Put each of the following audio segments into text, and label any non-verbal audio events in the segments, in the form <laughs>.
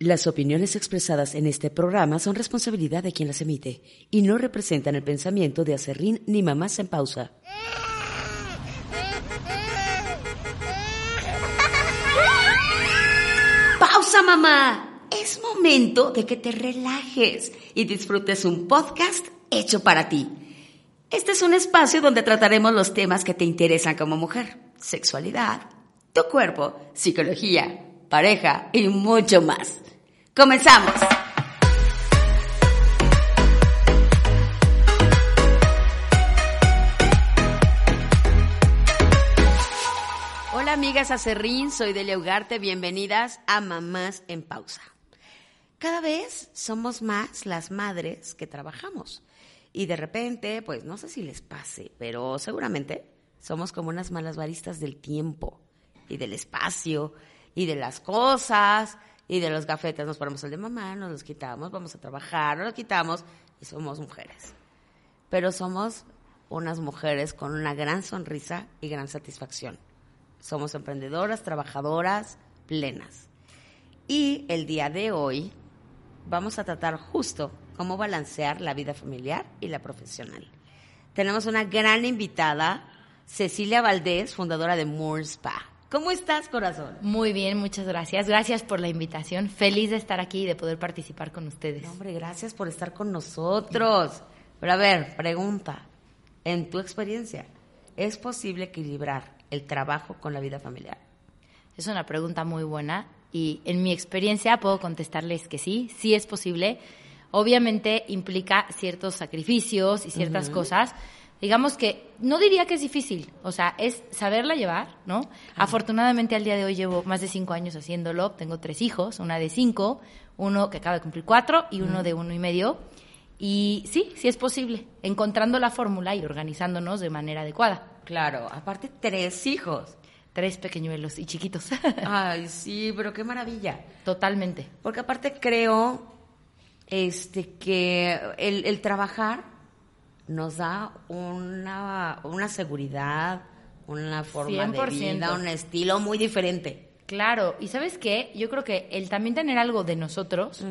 Las opiniones expresadas en este programa son responsabilidad de quien las emite y no representan el pensamiento de Acerrín ni Mamás en Pausa. ¡Pausa, mamá! Es momento de que te relajes y disfrutes un podcast hecho para ti. Este es un espacio donde trataremos los temas que te interesan como mujer. Sexualidad, tu cuerpo, psicología, pareja y mucho más. Comenzamos. Hola amigas Acerrín, soy Delia Ugarte, bienvenidas a Mamás en Pausa. Cada vez somos más las madres que trabajamos y de repente, pues no sé si les pase, pero seguramente somos como unas malas baristas del tiempo y del espacio y de las cosas y de los gafetes. Nos ponemos el de mamá, nos los quitamos, vamos a trabajar, nos los quitamos y somos mujeres. Pero somos unas mujeres con una gran sonrisa y gran satisfacción. Somos emprendedoras, trabajadoras, plenas. Y el día de hoy vamos a tratar justo cómo balancear la vida familiar y la profesional. Tenemos una gran invitada, Cecilia Valdés, fundadora de Moore Spa. ¿Cómo estás, corazón? Muy bien, muchas gracias. Gracias por la invitación. Feliz de estar aquí y de poder participar con ustedes. hombre, gracias por estar con nosotros. Pero a ver, pregunta. En tu experiencia, ¿es posible equilibrar el trabajo con la vida familiar? Es una pregunta muy buena y en mi experiencia puedo contestarles que sí, sí es posible. Obviamente implica ciertos sacrificios y ciertas cosas. Digamos que no diría que es difícil, o sea, es saberla llevar, ¿no? Afortunadamente al día de hoy llevo más de cinco años haciéndolo, tengo tres hijos, una de cinco, uno que acaba de cumplir cuatro y uno de uno y medio. Y sí, sí es posible, encontrando la fórmula y organizándonos de manera adecuada. Claro, aparte tres hijos. Tres pequeñuelos y chiquitos. <laughs> Ay, sí, pero qué maravilla. Totalmente. Porque aparte creo este que el, el trabajar nos da una, una seguridad, una forma de vida, un estilo muy diferente. Claro, y ¿sabes qué? Yo creo que el también tener algo de nosotros,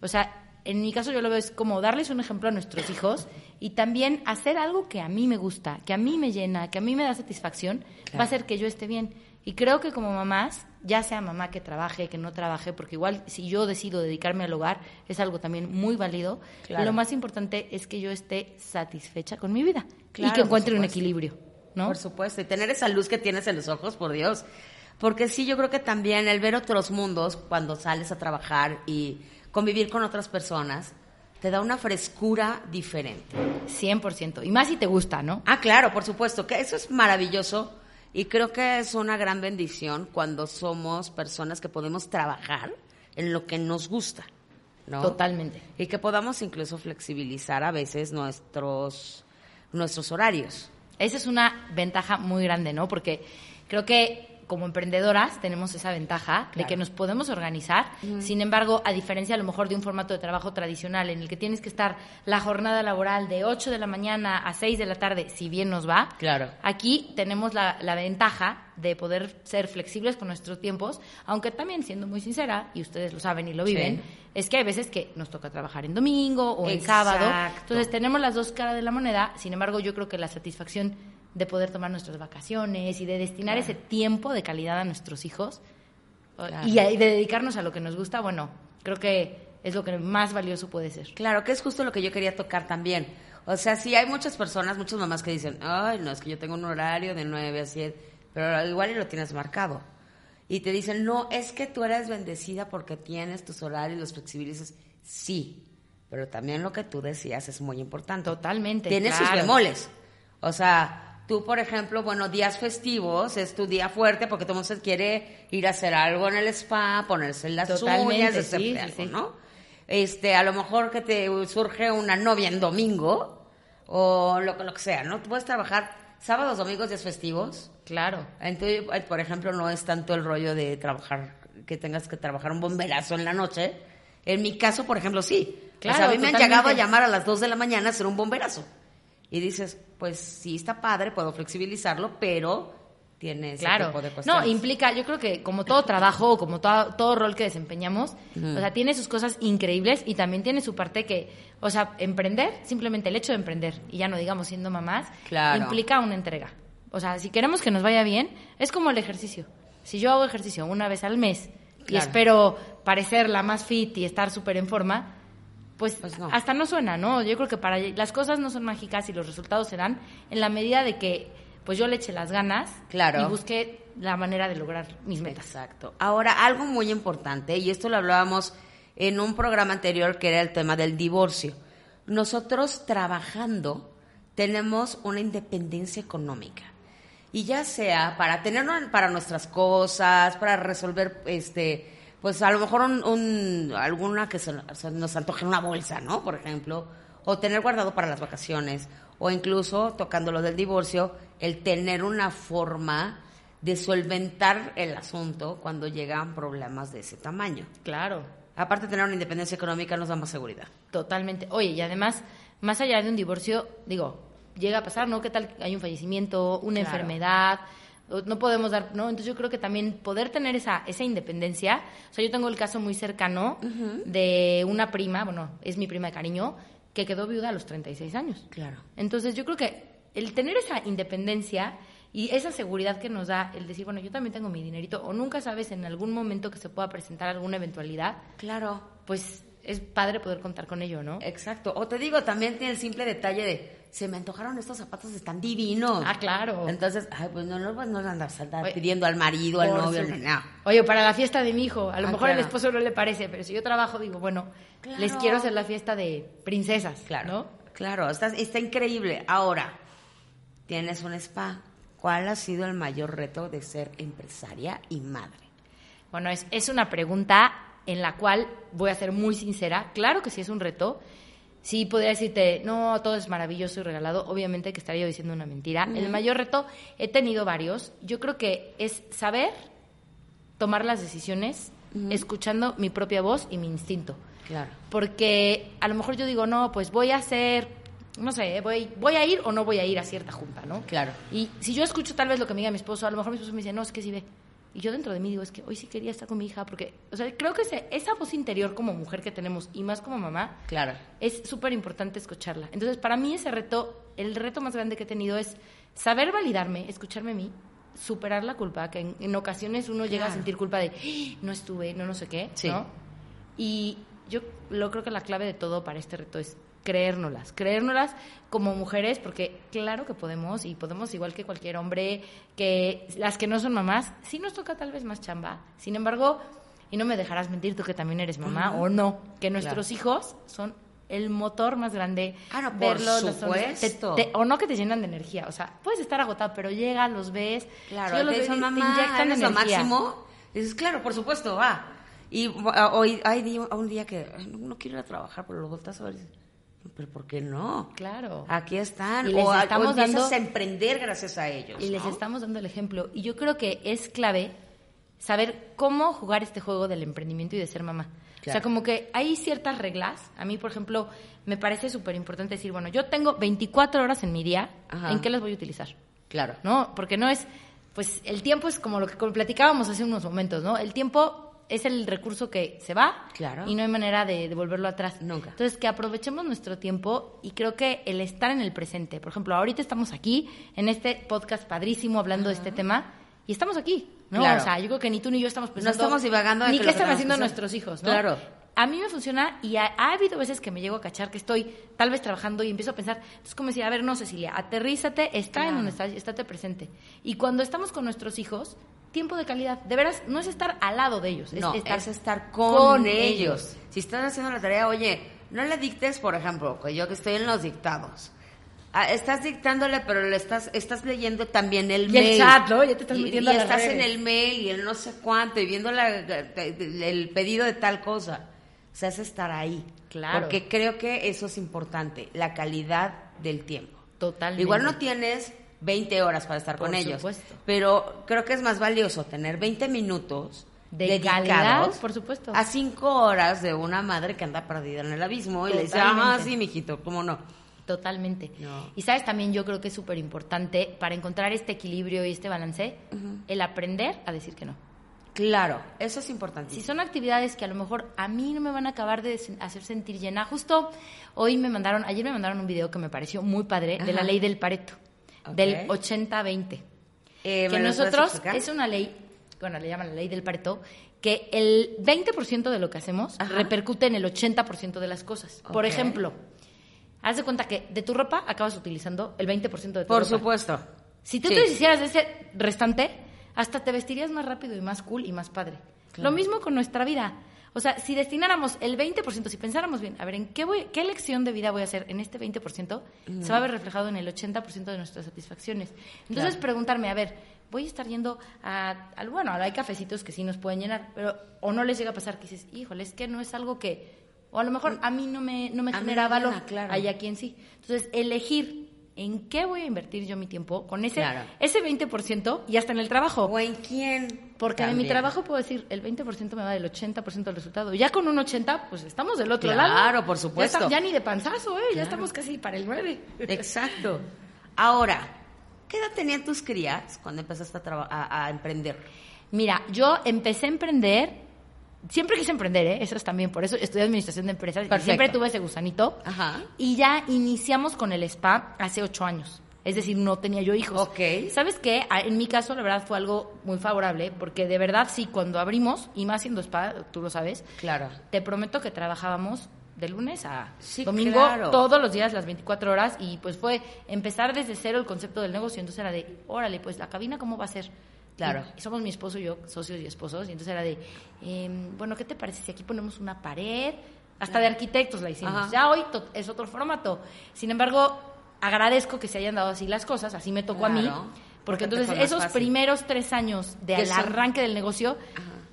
o sea, en mi caso yo lo veo es como darles un ejemplo a nuestros hijos y también hacer algo que a mí me gusta, que a mí me llena, que a mí me da satisfacción, va a hacer que yo esté bien. Y creo que como mamás, ya sea mamá que trabaje, que no trabaje, porque igual si yo decido dedicarme al hogar, es algo también muy válido. Lo más importante es que yo esté satisfecha con mi vida y que encuentre un equilibrio, ¿no? Por supuesto, y tener esa luz que tienes en los ojos, por Dios. Porque sí, yo creo que también el ver otros mundos cuando sales a trabajar y convivir con otras personas, te da una frescura diferente. 100%. Y más si te gusta, ¿no? Ah, claro, por supuesto, que eso es maravilloso y creo que es una gran bendición cuando somos personas que podemos trabajar en lo que nos gusta. ¿no? Totalmente. Y que podamos incluso flexibilizar a veces nuestros, nuestros horarios. Esa es una ventaja muy grande, ¿no? Porque creo que como emprendedoras tenemos esa ventaja de que nos podemos organizar. Sin embargo, a diferencia a lo mejor de un formato de trabajo tradicional en el que tienes que estar la jornada laboral de 8 de la mañana a 6 de la tarde, si bien nos va, claro. aquí tenemos la, ventaja de poder ser flexibles con nuestros tiempos, aunque también siendo muy sincera, y ustedes lo saben y lo viven, es que hay veces que nos toca trabajar en domingo o en sábado. Entonces tenemos las dos caras de la moneda, sin embargo yo creo que la satisfacción de poder tomar nuestras vacaciones y de destinar ese tiempo de calidad a nuestros hijos y, de dedicarnos a lo que nos gusta, bueno, creo que es lo que más valioso puede ser. Claro, que es justo lo que yo quería tocar también. O sea, sí hay muchas personas, muchas mamás que dicen, ay, no, es que yo tengo un horario de 9 a 7, pero igual y lo tienes marcado. Y te dicen, no, es que tú eres bendecida porque tienes tus horarios, los flexibilizas. Sí, pero también lo que tú decías es muy importante. Totalmente. Tiene sus bemoles. O sea, Tú, por ejemplo, bueno, días festivos es tu día fuerte porque todo el mundo quiere ir a hacer algo en el spa, ponerse las Totalmente, uñas, sí, algo, sí. ¿no? Este, a lo mejor que te surge una novia en domingo o lo, lo que sea, ¿no? Tú puedes trabajar sábados, domingos, días festivos. Claro. Entonces, eh, por ejemplo, no es tanto el rollo de trabajar, que tengas que trabajar un bomberazo en la noche. En mi caso, por ejemplo, sí. Claro, o sea, a mí me han llegado a llamar a las 2 de la mañana a hacer un bomberazo. Y dices, pues sí está padre, puedo flexibilizarlo, pero tiene ese Claro. tipo de No, cuestiones. implica, yo creo que como todo trabajo o como todo, todo rol que desempeñamos, o sea, tiene sus cosas increíbles y también tiene su parte que, o sea, emprender, simplemente el hecho de emprender, y ya no digamos siendo mamás, Claro. implica una entrega. O sea, si queremos que nos vaya bien, es como el ejercicio. Si yo hago ejercicio una vez al mes y espero parecer la más fit y estar súper en forma, pues, Pues no. hasta no suena, ¿no? Yo creo que para las cosas no son mágicas y los resultados serán en la medida de que pues yo le eche las ganas Claro. y busque la manera de lograr mis metas. Exacto. Ahora, algo muy importante, y esto lo hablábamos en un programa anterior que era el tema del divorcio. Nosotros trabajando tenemos una independencia económica. Y ya sea para tener para nuestras cosas, para resolver este pues a lo mejor un, un- alguna que se, se nos antoje una bolsa, ¿no? Por ejemplo, o tener guardado para las vacaciones, o incluso tocando lo del divorcio, el tener una forma de solventar el asunto cuando llegan problemas de ese tamaño. Claro, Aparte de tener una independencia económica nos da más seguridad. totalmente. Oye, y además, más allá de un divorcio, digo, llega a pasar, ¿no? ¿Qué tal? Hay un fallecimiento, una Claro. enfermedad, no podemos dar, ¿no? Entonces yo creo que también poder tener esa, esa independencia, o sea, yo tengo el caso muy cercano de una prima, bueno, es mi prima de cariño, que quedó viuda a los 36 años. Claro. Entonces yo creo que el tener esa independencia y esa seguridad que nos da el decir, bueno, yo también tengo mi dinerito, o nunca sabes en algún momento que se pueda presentar alguna eventualidad, Claro. pues es padre poder contar con ello, ¿no? Exacto. O te digo, también tiene el simple detalle de, se me antojaron estos zapatos, están divinos. Ah, claro. Entonces, ay, pues no, no, pues no andas andar Oye, pidiendo al marido, al novio, su- no, no. Oye, para la fiesta de mi hijo, a lo Ah, mejor claro. esposo no le parece, pero si yo trabajo, digo, bueno, Claro. les quiero hacer la fiesta de princesas, Claro. ¿no? Claro, está, está increíble. Ahora, tienes un spa. ¿Cuál ha sido el mayor reto de ser empresaria y madre? Bueno, es, es una pregunta en la cual voy a ser muy sincera. Claro que sí es un reto. Sí podría decirte, no, todo es maravilloso y regalado. Obviamente que estaría yo diciendo una mentira. El mayor reto, he tenido varios. Yo creo que es saber tomar las decisiones escuchando mi propia voz y mi instinto. Claro. Porque a lo mejor yo digo, no, pues voy a hacer, no sé, voy, voy a ir o no voy a ir a cierta junta, ¿no? Claro. Y si yo escucho tal vez lo que me diga mi esposo, a lo mejor mi esposo me dice, no, es que sí ve. Y yo dentro de mí digo, es que hoy sí quería estar con mi hija, porque, o sea, creo que ese- esa voz interior como mujer que tenemos y más como mamá, Claro. es súper importante escucharla. Entonces, para mí ese reto, el reto más grande que he tenido es saber validarme, escucharme a mí, superar la culpa, que en, en ocasiones uno llega a sentir culpa de, "Ah, no estuve, no no sé qué, Sí. ¿no? Y yo lo creo que la clave de todo para este reto es creérnoslas, creérnoslas como mujeres, porque claro que podemos y podemos igual que cualquier hombre, que las que no son mamás, sí nos toca tal vez más chamba. Sin embargo, y no me dejarás mentir tú que también eres mamá o no, que nuestros hijos son el motor más grande. Por verlos, te- supuesto. te- o no que te llenan de energía, o sea, puedes estar agotado, pero llegas, los ves, Claro, yo los veo dicen, y te mamá, inyectan lo energía. máximo. Dices, claro, por supuesto, va. Y hoy hay un día que no, no quiero ir a trabajar, pero lo volteas a ver pero ¿por qué no? Claro. Aquí están. Y les o, estamos dando- a emprender gracias a ellos. Y les ¿no? estamos dando el ejemplo. Y yo creo que es clave saber cómo jugar este juego del emprendimiento y de ser mamá. O sea, como que hay ciertas reglas. A mí, por ejemplo, me parece súper importante decir, bueno, yo tengo 24 horas en mi día, Ajá. ¿en qué las voy a utilizar? Claro. ¿No? Porque no es, pues el tiempo es como lo que platicábamos hace unos momentos, ¿no? El tiempo es el recurso que se va Claro. y no hay manera de devolverlo atrás. Nunca. Entonces, que aprovechemos nuestro tiempo y creo que el estar en el presente, por ejemplo, ahorita estamos aquí en este podcast padrísimo hablando de este tema y estamos aquí, ¿no? Claro. O sea, yo creo que ni tú ni yo estamos pensando estamos divagando de ni que qué están haciendo nuestros hijos, ¿no? Claro. A mí me funciona y ha, ha habido veces que me llego a cachar que estoy tal vez trabajando y empiezo a pensar, es como decir, a ver, no, Cecilia, aterrízate, está en donde estás, estate presente. Y cuando estamos con nuestros hijos, tiempo de calidad. De veras, no es estar al lado de ellos, es no, estar, es estar con, con ellos. ellos. Si estás haciendo la tarea, oye, no le dictes, por ejemplo, que yo que estoy en los dictados. Ah, estás dictándole, pero le estás, estás leyendo también el Y mail. el chat, ¿no? Ya te estás Y- metiendo y a estás en el mail y el no sé cuánto y viendo la- el pedido de tal cosa. O sea, es estar ahí. Claro. Porque creo que eso es importante, la calidad del tiempo. Totalmente. Igual no tienes 20 horas para estar Por con ellos. supuesto. Pero creo que es más valioso tener 20 minutos De dedicados calidad, por supuesto. a 5 horas de una madre que anda perdida en el abismo y le dice, ah, sí, mijito, ¿cómo no? Totalmente. No. Y sabes, también yo creo que es súper importante para encontrar este equilibrio y este balance, el aprender a decir que no. Claro, eso es Si importantísimo. son actividades que a lo mejor a mí no me van a acabar de hacer sentir llena, justo hoy me mandaron, ayer me mandaron un video que me pareció muy padre de la ley del Pareto, Del 80-20. Eh, ¿me que nosotros, es una ley, bueno, le llaman la ley del Pareto, que el 20% de lo que hacemos Ajá. repercute en el 80% de las cosas. Por Ok. ejemplo, haz de cuenta que de tu ropa acabas utilizando el 20% de tu Por ropa. supuesto. Si tú Sí. te deshicieras de ese restante, hasta te vestirías más rápido y más cool y más padre. Lo mismo con nuestra vida. O sea, si destináramos el 20%, si pensáramos bien, a ver, ¿en qué, voy, qué lección de vida voy a hacer en este 20%? Se va a ver reflejado en el 80% de nuestras satisfacciones. Entonces, Claro. preguntarme, a ver, voy a estar yendo a, al bueno, hay cafecitos que sí nos pueden llenar, pero o no les llega a pasar que dices, híjole, es que no es algo que, o a lo mejor a mí no me, no me A genera no valor, claro. hay a quien sí. Entonces, elegir en qué voy a invertir yo mi tiempo con ese, Claro. ese 20% y hasta en el trabajo. ¿O en quién? Porque en mi trabajo puedo decir, el 20% me va del 80% del resultado. Ya con un 80%, pues estamos del otro Claro, lado. por Ya, supuesto. está- ya ni de panzazo, ¿eh? Ya estamos casi para el 9. Exacto. Ahora, ¿qué edad tenían tus crías cuando empezaste a, a, a emprender? Mira, yo empecé a emprender, siempre quise emprender, ¿eh? Eso es también, por eso estudié administración de empresas y siempre tuve ese gusanito. Ajá. Y ya iniciamos con el spa hace ocho años. Es decir, no tenía yo hijos. Ok. ¿Sabes qué? En mi caso, la verdad, fue algo muy favorable, porque de verdad, sí, cuando abrimos, y más siendo spa, tú lo sabes, Claro. te prometo que trabajábamos de lunes a Sí, domingo claro. todos los días, las 24 horas, y pues fue empezar desde cero el concepto del negocio. Entonces era de, órale, pues la cabina, ¿cómo va a ser? Claro. Y somos mi esposo y yo, socios y esposos, y entonces era de, em, bueno, ¿qué te parece si aquí ponemos una pared? Hasta de arquitectos la hicimos. Ajá. Ya hoy es otro formato. Sin embargo, agradezco que se hayan dado así las cosas, así me tocó a mí. Porque entonces esos fácil. primeros tres años del arranque del negocio,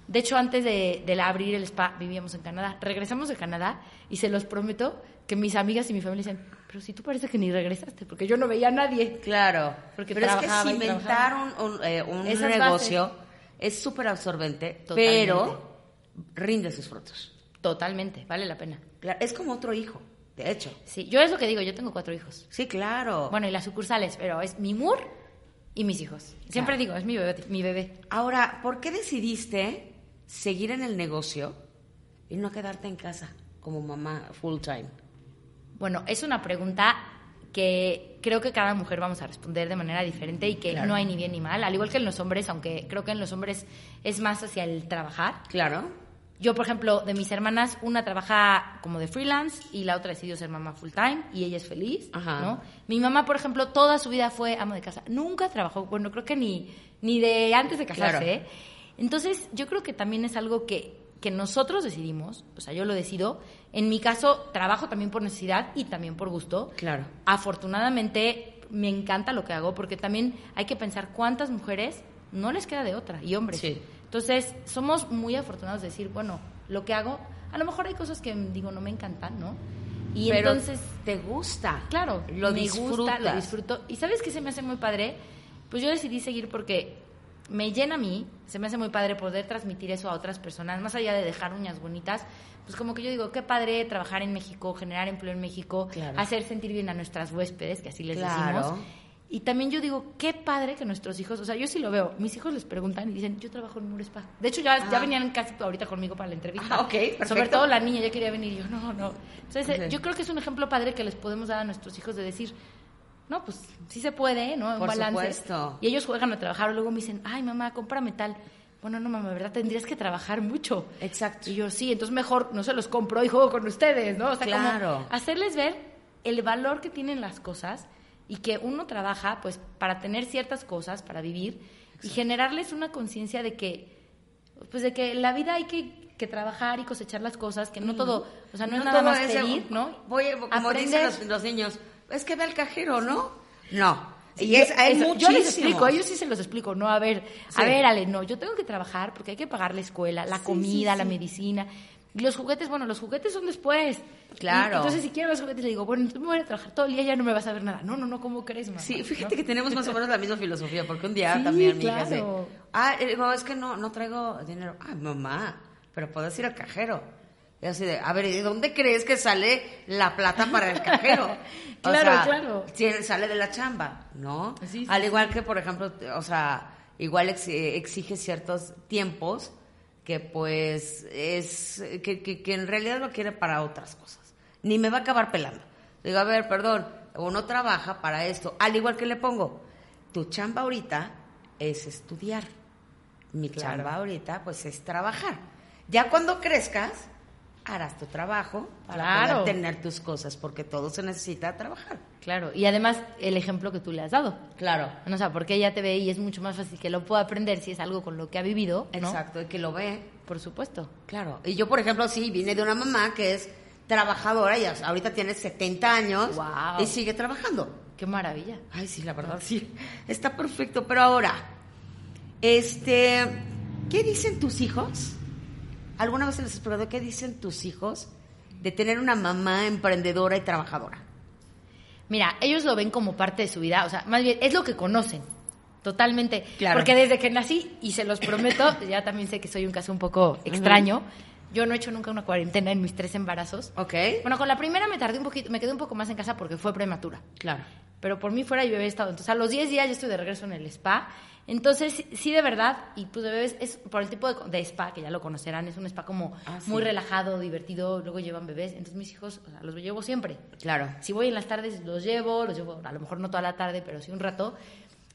de hecho antes de, de la abrir el spa vivíamos en Canadá. Regresamos de Canadá y se los prometo que mis amigas y mi familia dicen, pero si tú parece que ni regresaste, porque yo no veía a nadie. Claro. Porque Pero es que y cimentar un, eh, un negocio es súper absorbente, Totalmente. pero rinde sus frutos. Totalmente, vale la pena. Claro, es como otro hijo, de hecho. Sí, yo es lo que digo, yo tengo cuatro hijos. Sí, claro. Bueno, y las sucursales, pero es mi mur y mis hijos. Siempre Claro. digo, es mi bebé, mi bebé. Ahora, ¿por qué decidiste seguir en el negocio y no quedarte en casa como mamá full time? Bueno, es una pregunta que creo que cada mujer vamos a responder de manera diferente y que Claro. no hay ni bien ni mal, al igual que en los hombres, aunque creo que en los hombres es más hacia el trabajar. Claro. Yo, por ejemplo, de mis hermanas, una trabaja como de freelance y la otra decidió ser mamá full time y ella es feliz, Ajá. ¿no? Mi mamá, por ejemplo, toda su vida fue ama de casa. Nunca trabajó, bueno, creo que ni, ni de antes de casarse, Claro. ¿eh? Entonces, yo creo que también es algo que, que nosotros decidimos, o sea, yo lo decido. En mi caso, trabajo también por necesidad y también por gusto. Claro. Afortunadamente, me encanta lo que hago porque también hay que pensar cuántas mujeres no les queda de otra y hombres. Sí. Entonces, somos muy afortunados de decir, bueno, lo que hago, a lo mejor hay cosas que digo no me encantan, ¿no? Y Pero entonces, te gusta. claro, lo me disfrutas. gusta, lo disfruto. ¿Y sabes qué se me hace muy padre? Pues yo decidí seguir porque me llena a mí, se me hace muy padre poder transmitir eso a otras personas, más allá de dejar uñas bonitas, pues como que yo digo, qué padre trabajar en México, generar empleo en México, Claro. hacer sentir bien a nuestras huéspedes, que así les Claro. decimos. Y también yo digo, qué padre que nuestros hijos, o sea, yo sí lo veo, mis hijos les preguntan y dicen, yo trabajo en un spa. De hecho, ya, ya Ajá. venían casi ahorita conmigo para la entrevista. Ah, ok, perfecto. Sobre todo la niña, ya quería venir y yo, no, no. Entonces, eh, Ok. yo creo que es un ejemplo padre que les podemos dar a nuestros hijos de decir, no, pues sí se puede, ¿no? Un Por balance. supuesto. Y ellos juegan a trabajar, luego me dicen, ay, mamá, cómprame tal. Bueno, no, mamá, ¿verdad? Tendrías que trabajar mucho. Exacto. Y yo, sí, entonces mejor no se los compro y juego con ustedes, ¿no? O sea, Claro. como hacerles ver el valor que tienen las cosas y que uno trabaja, pues, para tener ciertas cosas, para vivir y generarles una conciencia de que, pues, de que la vida hay que, que trabajar y cosechar las cosas, que no todo, o sea, no, es nada más ese- pedir, ¿no? Voy, como dicen Aprender. los, los niños, es que ve al cajero, ¿no? No. Y es, hay Eso, yo les explico, a ellos sí se los explico, no, a ver, Sí. a ver, Ale, no, yo tengo que trabajar porque hay que pagar la escuela, la Sí, comida, la medicina. Y los juguetes, bueno, los juguetes son después. Claro. Entonces, si quiero los juguetes, le digo, bueno, entonces me voy a trabajar todo el día, ya no me vas a ver nada. No, no, no, ¿cómo crees, mamá? Sí, fíjate ¿No? que tenemos más o menos la misma filosofía, porque un día también mi hija dice, claro. ah, eh, es que no, no traigo dinero. Ay, mamá, pero puedes ir al cajero. Y así de, a ver, ¿y de dónde crees que sale la plata para el cajero? <laughs> O Claro, sea, claro. si sale de la chamba, ¿no? Sí, sí, Al igual que, por ejemplo, o sea, igual eh, exige ciertos tiempos que pues es, que, que, que en realidad lo quiere para otras cosas. Ni me va a acabar pelando. Digo, a ver, perdón, uno trabaja para esto. Al igual que le pongo, tu chamba ahorita es estudiar. Mi Claro. chamba ahorita pues es trabajar. Ya cuando crezcas, harás tu trabajo para Claro. poder tener tus cosas, porque todo se necesita trabajar. Claro, y además el ejemplo que tú le has dado. Claro. O sea, porque ella te ve y es mucho más fácil que lo pueda aprender si es algo con lo que ha vivido, ¿no? Exacto, y que lo ve. Por supuesto. Claro. Y yo, por ejemplo, sí, vine de una mamá que es trabajadora, y ahorita tiene 70 años Guau. y sigue trabajando. Qué maravilla. Ay, sí, la verdad, sí. <laughs> Está perfecto. Pero ahora, este, ¿qué dicen tus hijos? ¿Alguna vez se les has preguntado qué dicen tus hijos de tener una mamá emprendedora y trabajadora? Mira, ellos lo ven como parte de su vida, o sea, más bien es lo que conocen. Totalmente. Claro. Porque desde que nací, y se los prometo, <laughs> ya también sé que soy un caso un poco extraño. Yo no he hecho nunca una cuarentena en mis tres embarazos. ¿Ok? Bueno, con la primera me tardé un poquito, me quedé un poco más en casa porque fue prematura. Claro. Pero por mí fuera yo había estado. Entonces, a los 10 días ya estoy de regreso en el spa. Entonces, sí- de verdad, y pues de bebés es por el tipo de, de spa, que ya lo conocerán, es un spa como Ah, sí. muy relajado, divertido, luego llevan bebés. Entonces, mis hijos, o sea, los llevo siempre. Claro. Si voy en las tardes, los llevo, los llevo a lo mejor no toda la tarde, pero sí un rato.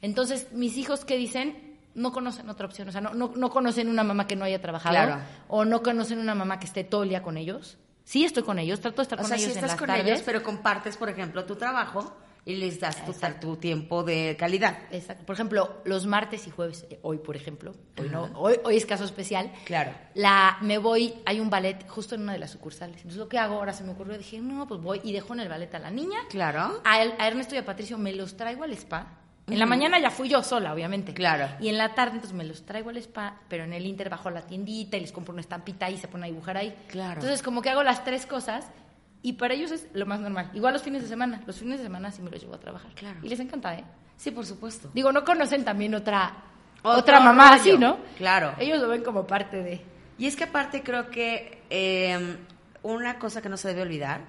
Entonces, mis hijos, ¿qué dicen? No conocen otra opción, o sea, no, no, no conocen una mamá que no haya trabajado, Claro. o no conocen una mamá que esté todo el día con ellos. Sí estoy con ellos, trato de estar O con sea, ellos en estás las con tardes. ellos, pero compartes, por ejemplo, tu trabajo y les das tu, tu tiempo de calidad. Exacto. Por ejemplo, los martes y jueves, eh, hoy por ejemplo, hoy no, hoy, hoy es caso especial. Claro. La, me voy, hay un ballet justo en una de las sucursales. Entonces lo que hago ahora se me ocurrió, dije, no, pues voy y dejo en el ballet a la niña. Claro. A, él- a Ernesto y a Patricio me los traigo al spa. En la mañana ya fui yo sola, obviamente. Claro. Y en la tarde, entonces me los traigo al spa, pero en el Inter bajo a la tiendita y les compro una estampita y se ponen a dibujar ahí. Claro. Entonces, como que hago las tres cosas y para ellos es lo más normal. Igual los fines de semana. Los fines de semana sí me los llevo a trabajar. Claro. Y les encanta, ¿eh? Sí, por supuesto. Digo, no conocen también otra, Otro otra mamá rollo. así, ¿no? Claro. Ellos lo ven como parte de... Y es que aparte creo que eh, una cosa que no se debe olvidar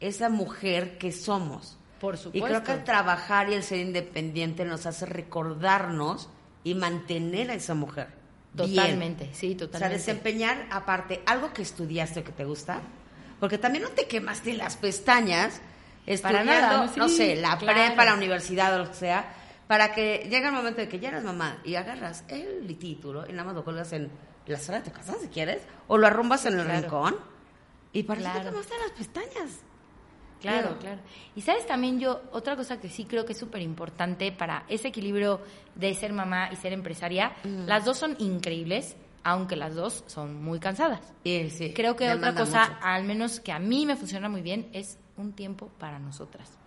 es la mujer que somos. Por Y supuesto. creo que el trabajar y el ser independiente nos hace recordarnos y mantener a esa mujer. bien. Totalmente, sí, O sea, totalmente. desempeñar aparte algo que estudiaste o que te gusta, porque también no te quemaste las pestañas estudiando, nada, ¿no? sé, la claro. prepa, la universidad o lo que sea, para que llegue el momento de que ya eres mamá y agarras el título y nada más lo colgas en la sala de tu casa si quieres, o lo arrumbas en el Claro. rincón y para Claro. te quemaste las pestañas. Claro, Claro. claro. Y sabes también yo, otra cosa que sí creo que es súper importante para ese equilibrio de ser mamá y ser empresaria, las dos son increíbles, aunque las dos son muy cansadas. Sí, Creo que otra cosa, mucho. al menos que a mí me funciona muy bien, es un tiempo para nosotras.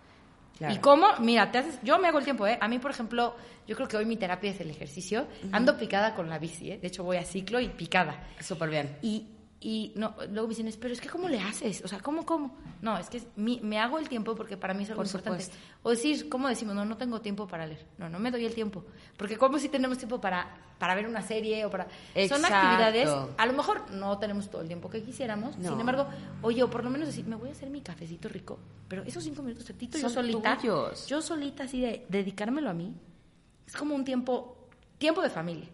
Claro. ¿Y cómo? Mira, te haces, yo me hago el tiempo, ¿eh? A mí, por ejemplo, yo creo que hoy mi terapia es el ejercicio. Ando picada con la bici, ¿eh? De hecho, voy a ciclo y picada. Súper bien. Y, y no, luego me dicen, pero es que ¿cómo le haces? O sea, ¿cómo, cómo? No, es que es mi- me hago el tiempo porque para mí es algo Por importante. supuesto. O decir, ¿cómo decimos? No, no tengo tiempo para leer. No, no me doy el tiempo. Porque como si tenemos tiempo para, para ver una serie o para... Son Exacto. actividades, a lo mejor no tenemos todo el tiempo que quisiéramos. No. Sin embargo, oye, o por lo menos decir, me voy a hacer mi cafecito rico. Pero esos cinco minutos, tantito, yo Son solita. tuyos. Yo solita, así de dedicármelo a mí. Es como un tiempo, tiempo de familia.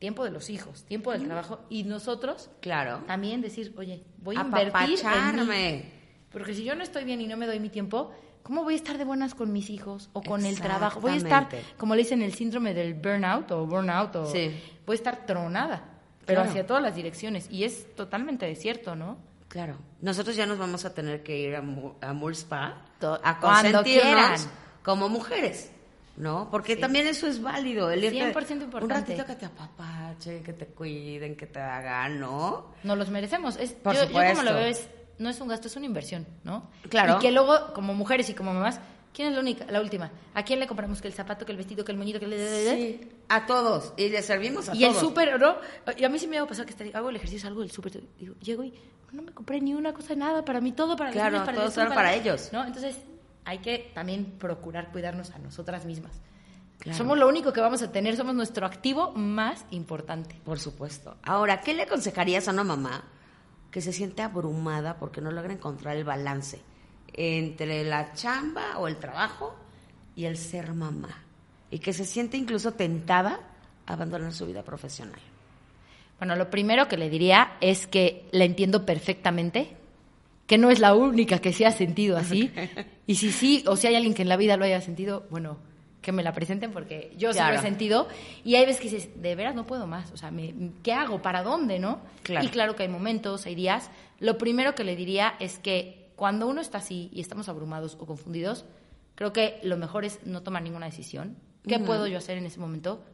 Tiempo de los hijos, tiempo del trabajo. Y nosotros Claro. también decir, oye, voy a invertir en mí. Porque si yo no estoy bien y no me doy mi tiempo, ¿cómo voy a estar de buenas con mis hijos o con el trabajo? Voy a estar, como le dicen, el síndrome del burnout o burnout, o Sí. voy a estar tronada, pero Claro. hacia todas las direcciones. Y es totalmente cierto, ¿no? Claro. Nosotros ya nos vamos a tener que ir a, a Spa a cuando consentirnos como mujeres, ¿no? Porque Sí. también eso es válido. El irte 100% Un importante. ratito que te apapachen, que te cuiden, que te hagan, ¿no? Nos los merecemos. Es, Por yo, yo como lo veo es, no es un gasto, es una inversión, ¿no? Claro. Y que luego, como mujeres y como mamás, ¿Quién es la única, la última? ¿A quién le compramos que el zapato, que el vestido, que el moñito, que el... Sí, a todos. Y le servimos a y todos. el súper, ¿no? Y a mí sí me ha pasado que estaría- hago el ejercicio, salgo del súper, digo, llego y no me compré ni una cosa, nada, para mí todo, para los Claro, niños, para todo solo para ellos. ¿no? Entonces, hay que también procurar cuidarnos a nosotras mismas. Claro. Somos lo único que vamos a tener, somos nuestro activo más importante. Por supuesto. Ahora, ¿qué le aconsejarías a una mamá que se siente abrumada porque no logra encontrar el balance entre la chamba o el trabajo y el ser mamá? Y que se siente incluso tentada a abandonar su vida profesional. Bueno, lo primero que le diría es que la entiendo perfectamente, que no es la única que se ha sentido así. Y si sí, o si hay alguien que en la vida lo haya sentido, bueno, que me la presenten porque yo sí lo he sentido. Y hay veces que dices, de veras no puedo más. O sea, me- ¿qué hago? ¿Para dónde? ¿No? Claro. Y claro que hay momentos, hay días. Lo primero que le diría es que cuando uno está así y estamos abrumados o confundidos, creo que lo mejor es no tomar ninguna decisión. ¿Qué puedo yo hacer en ese momento?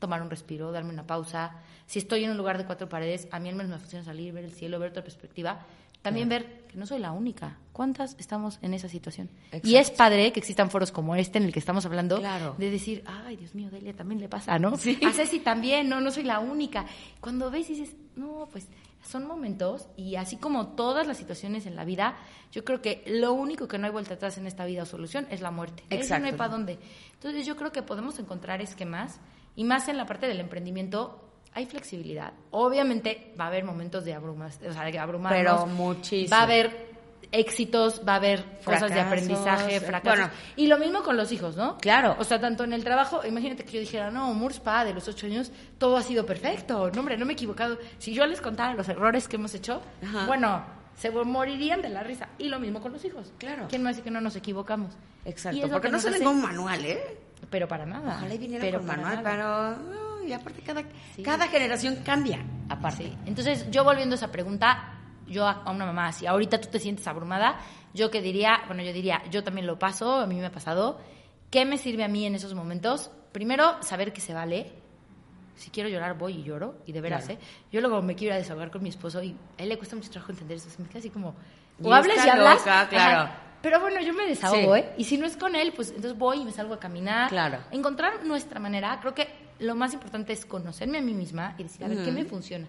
tomar un respiro, darme una pausa. Si estoy en un lugar de cuatro paredes, a mí al menos me funciona salir, ver el cielo, ver otra perspectiva. También ver que no soy la única. ¿Cuántas estamos en esa situación? Y Exacto. es padre que existan foros como este en el que estamos hablando Claro. de decir, ay, Dios mío, Delia también le pasa, ¿no? Sí. A Ceci también, no, no soy la única. Cuando ves y dices, no, pues son momentos y así como todas las situaciones en la vida, yo creo que lo único que no hay vuelta atrás en esta vida o solución es la muerte. Eso no hay Exacto. para dónde. Entonces yo creo que podemos encontrar esquemas y más en la parte del emprendimiento hay flexibilidad. Obviamente va a haber momentos de abrumas, o sea, de abrumarnos. Pero muchísimo. Va a haber éxitos, va a haber cosas de aprendizaje, eh, fracasos. bueno. y lo mismo con los hijos, ¿no? Claro. O sea, tanto en el trabajo, imagínate que yo dijera, no, Murspa, de los ocho años, todo ha sido perfecto. No, hombre, no me he equivocado. Si yo les contara los errores que hemos hecho, Ajá. bueno, se morirían de la risa. Y lo mismo con los hijos. Claro. ¿Quién me dice que no nos equivocamos? Exacto. Porque que no se hace- un manual, ¿eh? Pero para nada. Ojalá viniera pero con manual, nada. pero... y aparte cada, Sí. cada generación cambia, aparte. Sí. Entonces, yo volviendo a esa pregunta, yo a una mamá, si ahorita tú te sientes abrumada, yo que diría, bueno, yo diría, yo también lo paso, a mí me ha pasado. ¿Qué me sirve a mí en esos momentos? Primero, saber que se vale. Si quiero llorar, voy y lloro, y de veras, Claro. ¿eh? Yo luego me quiero ir a desahogar con mi esposo y a él le cuesta mucho trabajo entender eso. Se me queda así como, o hables está y hablas. loca, claro. Ajá. Pero bueno, yo me desahogo, Sí. ¿eh? Y si no es con él, pues entonces voy y me salgo a caminar. Claro. Encontrar nuestra manera. Creo que lo más importante es conocerme a mí misma y decir, a ver, ¿qué me funciona?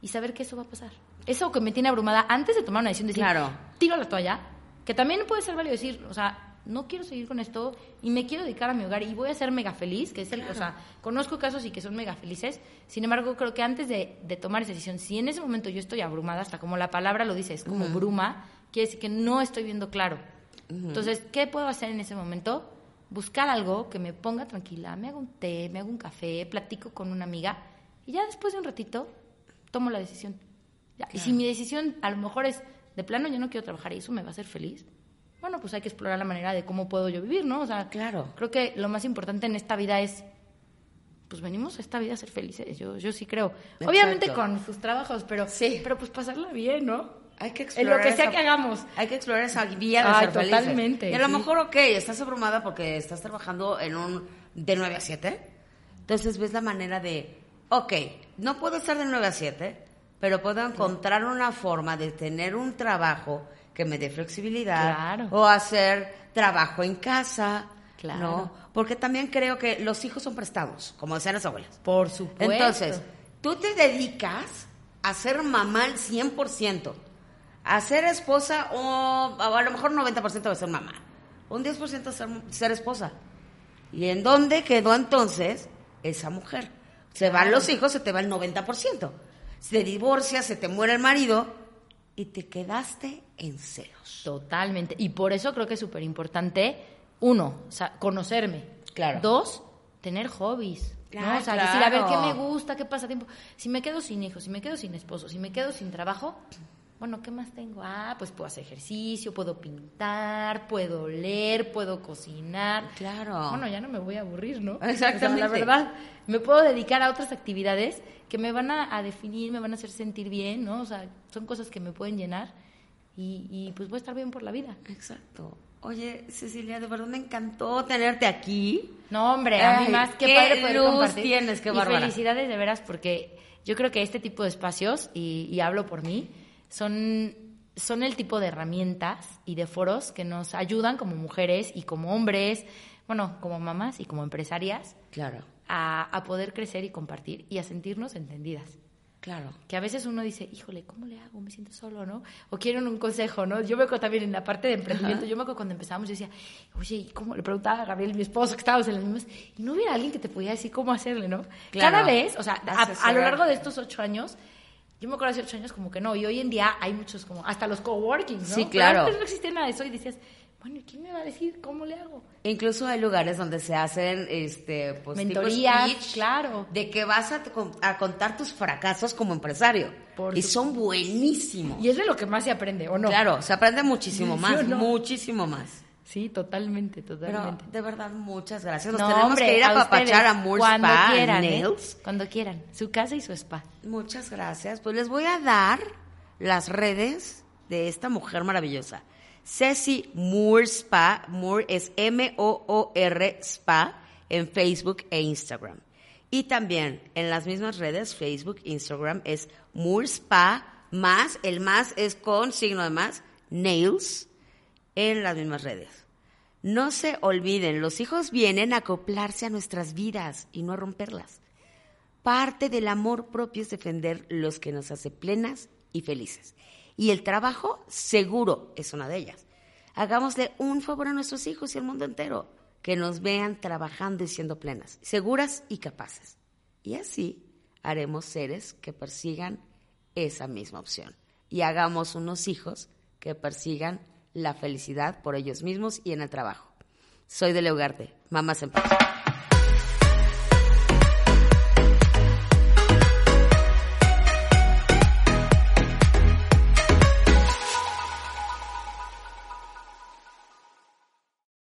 Y saber que eso va a pasar. Eso que me tiene abrumada antes de tomar una decisión, decir, Claro. tiro la toalla, que también puede ser válido decir, o sea, no quiero seguir con esto y me quiero dedicar a mi hogar y voy a ser mega feliz, que es el, o sea, conozco casos y que son mega felices, sin embargo, creo que antes de, de tomar esa decisión, si en ese momento yo estoy abrumada, hasta como la palabra lo dice, es como bruma, quiere decir que no estoy viendo claro. Entonces, ¿qué puedo hacer en ese momento? Buscar algo que me ponga tranquila, me hago un té, me hago un café, platico con una amiga y ya después de un ratito tomo la decisión. Ya, Y si mi decisión a lo mejor es, de plano yo no quiero trabajar y eso me va a hacer feliz, bueno, pues hay que explorar la manera de cómo puedo yo vivir, ¿no? O sea, Claro. creo que lo más importante en esta vida es, pues venimos a esta vida a ser felices, yo, yo sí creo. Obviamente con sus trabajos, pero, Sí. pero pues pasarla bien, ¿no? Hay que En explorar lo que sea esa- que hagamos. Hay que explorar esa vía de Ay, ser felices. totalmente, Y a lo mejor, ok, estás abrumada porque estás trabajando en un de 9 a 7. Entonces ves la manera de, ok, no puedo estar de 9 a 7, pero puedo encontrar una forma de tener un trabajo que me dé flexibilidad Claro. o hacer trabajo en casa. Claro. ¿no? Porque también creo que los hijos son prestados, como decían las abuelas. Por supuesto. Entonces, tú te dedicas a ser mamá al 100%, a ser esposa o, a lo mejor 90% de ser mamá, un 10% de ser, ser esposa. ¿Y en dónde quedó entonces esa mujer? Se van los hijos, se te va el 90%. Se divorcia, se te muere el marido y te quedaste en ceros. Totalmente. Y por eso creo que es súper importante, uno, o sea, conocerme. Claro. Dos, tener hobbies. ¿no? Claro, O sea, decir, a ver, ¿qué me gusta? ¿Qué pasatiempo? Si me quedo sin hijos, si me quedo sin esposo, si me quedo sin trabajo, bueno, ¿qué más tengo? Ah, pues puedo hacer ejercicio, puedo pintar, puedo leer, puedo cocinar. Claro. Bueno, ya no me voy a aburrir, ¿no? Exactamente. O sea, la verdad, me puedo dedicar a otras actividades que me van a, a definir, me van a hacer sentir bien, ¿no? O sea, son cosas que me pueden llenar y, y pues voy a estar bien por la vida. Exacto. Oye, Cecilia, de verdad me encantó tenerte aquí. No, hombre, a mí Ay, más que qué padre poder luz compartir. tienes, qué y bárbara. felicidades de veras porque yo creo que este tipo de espacios y, y hablo por mí son son el tipo de herramientas y de foros que nos ayudan como mujeres y como hombres, bueno, como mamás y como empresarias, Claro, a, a poder crecer y compartir y a sentirnos entendidas. claro. Que a veces uno dice, híjole, ¿cómo le hago? Me siento solo, ¿no? O quieren un consejo, ¿no? Yo me acuerdo también en la parte de emprendimiento, yo me acuerdo cuando empezamos, yo decía, oye, ¿y cómo? Le preguntaba a Gabriel, mi esposo, que estábamos en las mismas, y no hubiera alguien que te pudiera decir cómo hacerle, ¿no? Claro. Cada vez, o sea, a, a lo largo de estos ocho años, yo me acuerdo hace ocho años como que no, y hoy en día hay muchos como, hasta los coworkings, ¿no? Sí, Pero claro. antes no existía nada de eso y decías, bueno, ¿y quién me va a decir cómo le hago? Incluso hay lugares donde se hacen este pues, tipo Mentorías, speech claro. de que vas a, a contar tus fracasos como empresario Por y son buenísimos. Y es de lo que más se aprende, ¿o no? Claro, se aprende muchísimo ¿Sí más, no? muchísimo más. Sí, totalmente, Pero totalmente. de verdad muchas gracias. Nos No, tenemos hombre, que ir a, papachar a Moore cuando Spa quieran, ¿eh? Nails. Cuando quieran. Su casa y su spa. Muchas gracias. Pues les voy a dar las redes de esta mujer maravillosa. Ceci Moore Spa. Moore es M-O-O-R Spa en Facebook e Instagram. Y también en las mismas redes, Facebook, Instagram, es Moore Spa más, el más es con signo de más, Nails, en las mismas redes. No se olviden, los hijos vienen a acoplarse a nuestras vidas y no a romperlas. Parte del amor propio es defender los que nos hace plenas y felices. Y el trabajo seguro es una de ellas. Hagámosle un favor a nuestros hijos y al mundo entero, que nos vean trabajando y siendo plenas, seguras y capaces. Y así haremos seres que persigan esa misma opción. Y hagamos unos hijos que persigan la felicidad por ellos mismos y en el trabajo. Soy de Leugarte, mamás en paz.